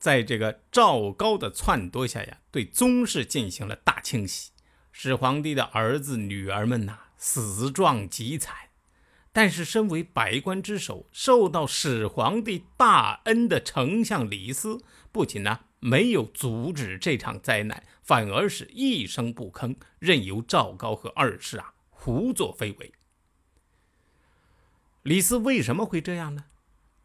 在这个赵高的撺掇下呀，对宗室进行了大清洗，始皇帝的儿子女儿们呐，死状极惨。但是，身为百官之首、受到始皇帝大恩的丞相李斯，不仅呢没有阻止这场灾难，反而是一声不吭，任由赵高和二世啊胡作非为。李斯为什么会这样呢？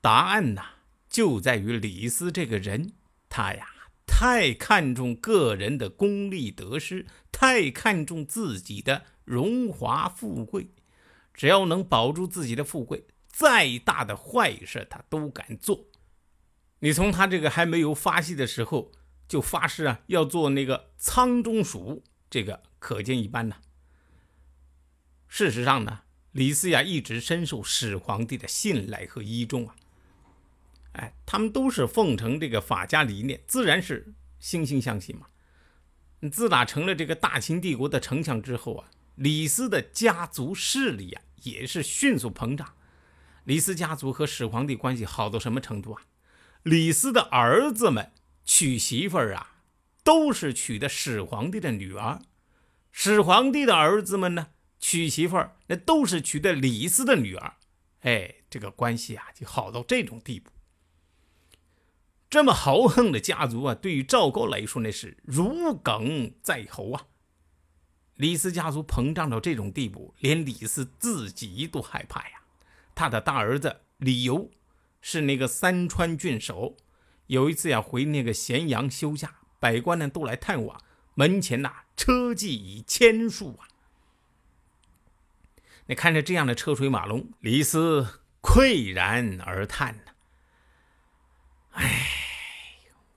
答案呐，就在于李斯这个人，他呀太看重个人的功利得失，太看重自己的荣华富贵。只要能保住自己的富贵，再大的坏事他都敢做。你从他这个还没有发迹的时候就发誓啊，要做那个仓中鼠，这个可见一斑呐。事实上呢，李斯呀一直深受始皇帝的信赖和倚重啊。哎，他们都是奉承这个法家理念，自然是惺惺相惜嘛。自打成了这个大秦帝国的丞相之后啊。李斯的家族势力啊，也是迅速膨胀。李斯家族和始皇帝关系好到什么程度啊？李斯的儿子们娶媳妇儿啊，都是娶的始皇帝的女儿；始皇帝的儿子们呢，娶媳妇儿那都是娶的李斯的女儿。哎，这个关系啊，就好到这种地步。这么豪横的家族啊，对于赵高来说那是如鲠在喉啊。李斯家族膨胀到这种地步，连李斯自己都害怕呀。他的大儿子李由是那个三川郡守，有一次呀回那个咸阳休假，百官呢都来探望，门前呐车骑以千数啊。你看着这样的车水马龙，李斯喟然而叹呐：“哎。”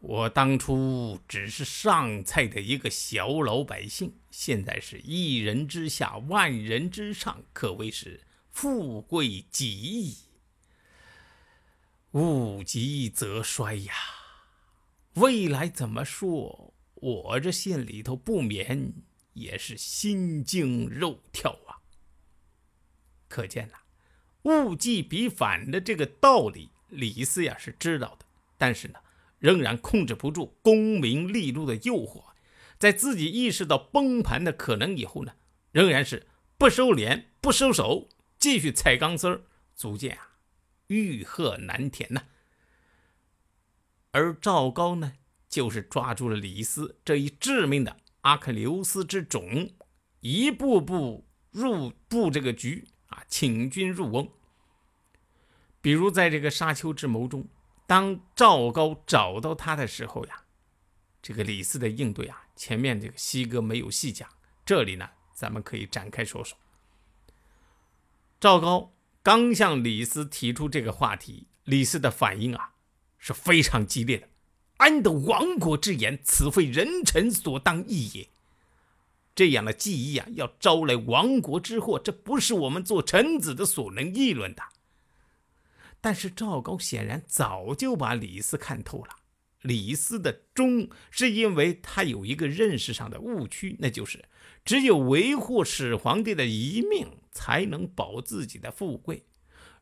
我当初只是上菜的一个小老百姓，现在是一人之下，万人之上，可谓是富贵极矣。物极则衰呀，未来怎么说？我这心里头不免也是心惊肉跳啊。可见呐，物极必反的这个道理，李斯呀是知道的，但是呢。仍然控制不住功名利禄的诱惑，在自己意识到崩盘的可能以后呢，仍然是不收敛、不收手，继续踩钢丝儿，足见啊，欲壑难填呐。而赵高呢，就是抓住了李斯这一致命的阿克琉斯之种，一步步入布这个局啊，请君入瓮。比如在这个沙丘之谋中。当赵高找到他的时候呀，这个李斯的应对啊，前面这个西哥没有细讲，这里呢，咱们可以展开说说。赵高刚向李斯提出这个话题，李斯的反应啊是非常激烈的。安得亡国之言？此非人臣所当议也。这样的计议啊，要招来亡国之祸，这不是我们做臣子的所能议论的。但是赵高显然早就把李斯看透了。李斯的忠是因为他有一个认识上的误区，那就是只有维护始皇帝的遗命，才能保自己的富贵。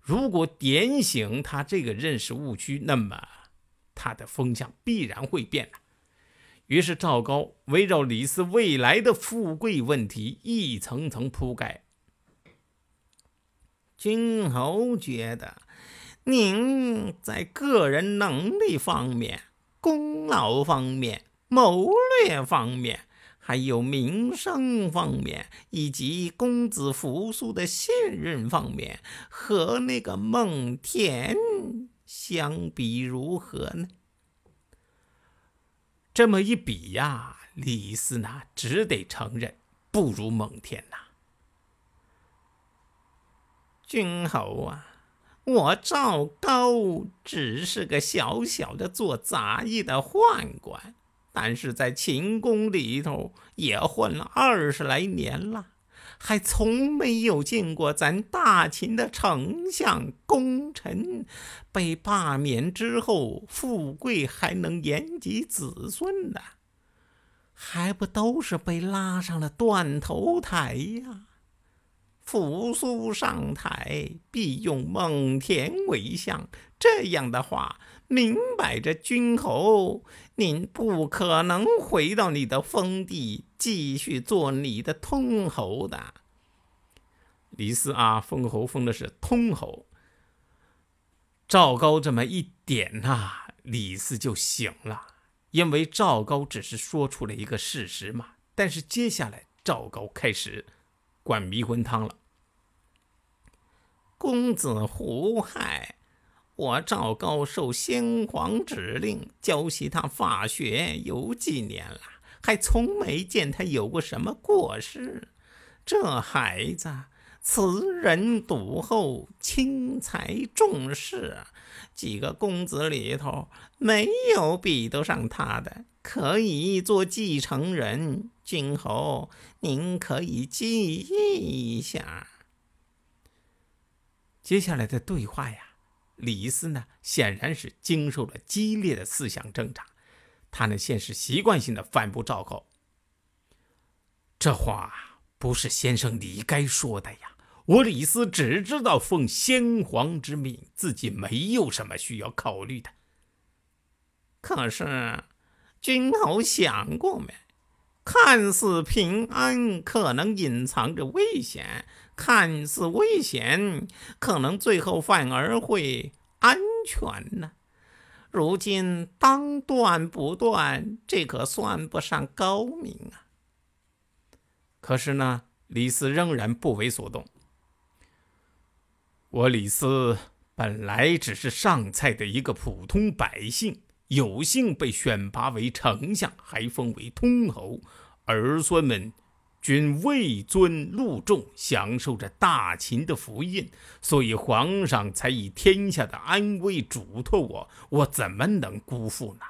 如果点醒他这个认识误区，那么他的风向必然会变了。于是赵高围绕李斯未来的富贵问题一层层铺盖。君侯觉得。您在个人能力方面、功劳方面、谋略方面，还有名声方面，以及公子扶苏的信任方面，和那个孟田相比如何呢？这么一比呀，李斯呢，只得承认不如孟田呐。君侯啊！我赵高只是个小小的做杂役的宦官，但是在秦宫里头也混了二十来年了，还从没有见过咱大秦的丞相功臣被罢免之后，富贵还能延及子孙的，还不都是被拉上了断头台呀？扶苏上台，必用蒙恬为相。这样的话，明摆着君侯，您不可能回到你的封地，继续做你的通侯的。李斯啊，封侯封的是通侯。赵高这么一点呐，李斯就醒了，因为赵高只是说出了一个事实嘛。但是接下来，赵高开始。灌迷魂汤了。公子胡亥，我赵高受先皇指令教习他法学有几年了，还从没见他有过什么过失。这孩子慈人笃厚，轻财重士，几个公子里头没有比得上他的。可以做继承人，君侯，您可以记忆一下。接下来的对话呀，李斯呢，显然是经受了激烈的思想挣扎，他呢，先是习惯性的反驳赵高：“这话不是先生你该说的呀！我李斯只知道奉先皇之命，自己没有什么需要考虑的。可是。”君侯想过没？看似平安，可能隐藏着危险；看似危险，可能最后反而会安全呢。如今当断不断，这可算不上高明啊。可是呢，李斯仍然不为所动。我李斯本来只是上蔡的一个普通百姓。有幸被选拔为丞相，还封为通侯，儿孙们均位尊禄重，享受着大秦的福荫，所以皇上才以天下的安危嘱托我，我怎么能辜负呢？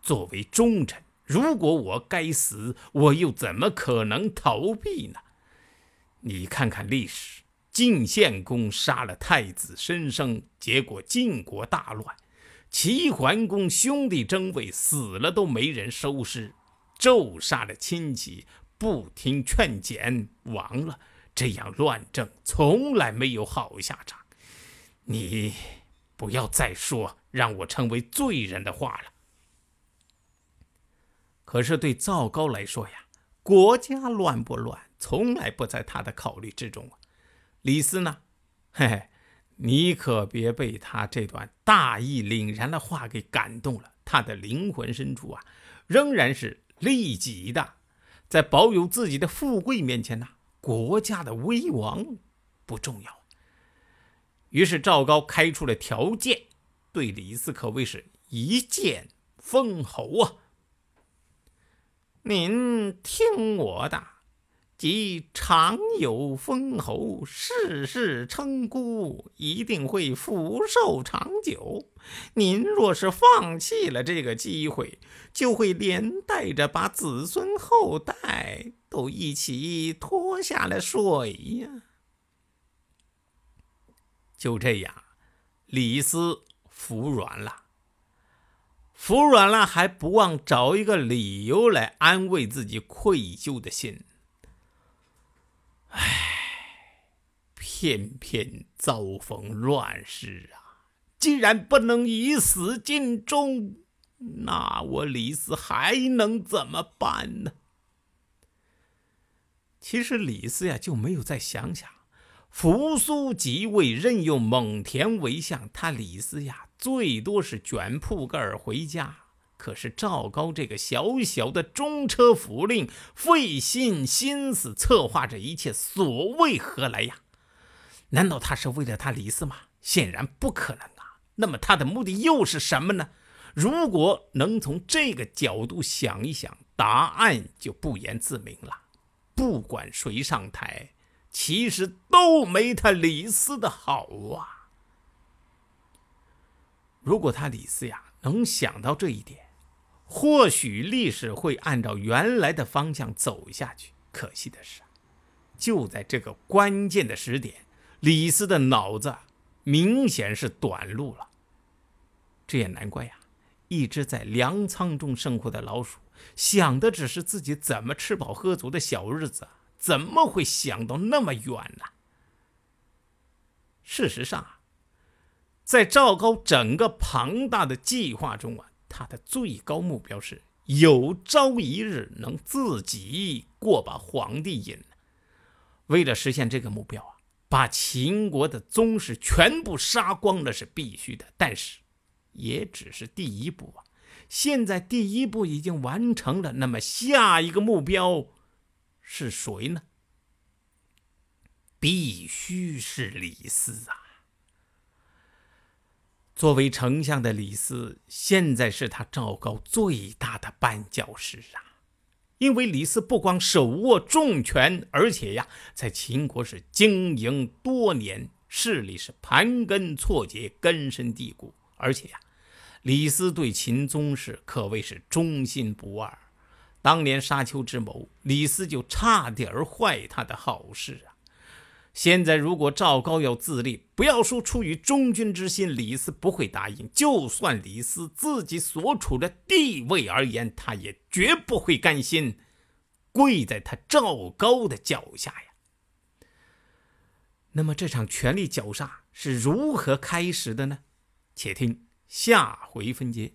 作为忠臣，如果我该死，我又怎么可能逃避呢？你看看历史，晋献公杀了太子申生，结果晋国大乱。齐桓公兄弟争位，死了都没人收尸；纣杀了亲戚，不听劝谏，亡了。这样乱政从来没有好下场。你不要再说让我成为罪人的话了。可是对赵高来说呀，国家乱不乱，从来不在他的考虑之中啊。李斯呢？嘿嘿。你可别被他这段大义凛然的话给感动了。他的灵魂深处啊，仍然是利己的，在保有自己的富贵面前呢，国家的危亡不重要。于是赵高开出了条件，对李斯可谓是一剑封喉啊！您听我的。即常有封侯，世世称孤，一定会福寿长久。您若是放弃了这个机会，就会连带着把子孙后代都一起拖下了水呀！就这样，李斯服软了，服软了还不忘找一个理由来安慰自己愧疚的心。唉，偏偏遭逢乱世啊！既然不能以死尽忠，那我李斯还能怎么办呢？其实李斯呀，就没有再想想，扶苏即位，任用蒙恬为相，他李斯呀，最多是卷铺盖儿回家。可是赵高这个小小的中车府令，费尽心思策划这一切，所为何来呀？难道他是为了他李斯吗？显然不可能啊！那么他的目的又是什么呢？如果能从这个角度想一想，答案就不言自明了。不管谁上台，其实都没他李斯的好啊！如果他李斯呀能想到这一点。或许历史会按照原来的方向走下去。可惜的是，就在这个关键的时点，李斯的脑子明显是短路了。这也难怪呀，一只在粮仓中生活的老鼠，想的只是自己怎么吃饱喝足的小日子，怎么会想到那么远呢？事实上啊，在赵高整个庞大的计划中啊，他的最高目标是有朝一日能自己过把皇帝瘾。为了实现这个目标啊，把秦国的宗室全部杀光那是必须的。但是，也只是第一步啊！现在第一步已经完成了，那么下一个目标是谁呢？必须是李斯啊！作为丞相的李斯，现在是他赵高最大的绊脚石啊！因为李斯不光手握重权，而且呀，在秦国是经营多年，势力是盘根错节、根深蒂固。而且呀，李斯对秦宗室可谓是忠心不二。当年沙丘之谋，李斯就差点坏他的好事啊！现在如果赵高要自立，不要说出于忠君之心，李斯不会答应；就算李斯自己所处的地位而言，他也绝不会甘心跪在他赵高的脚下呀。那么这场权力绞杀是如何开始的呢？且听下回分解。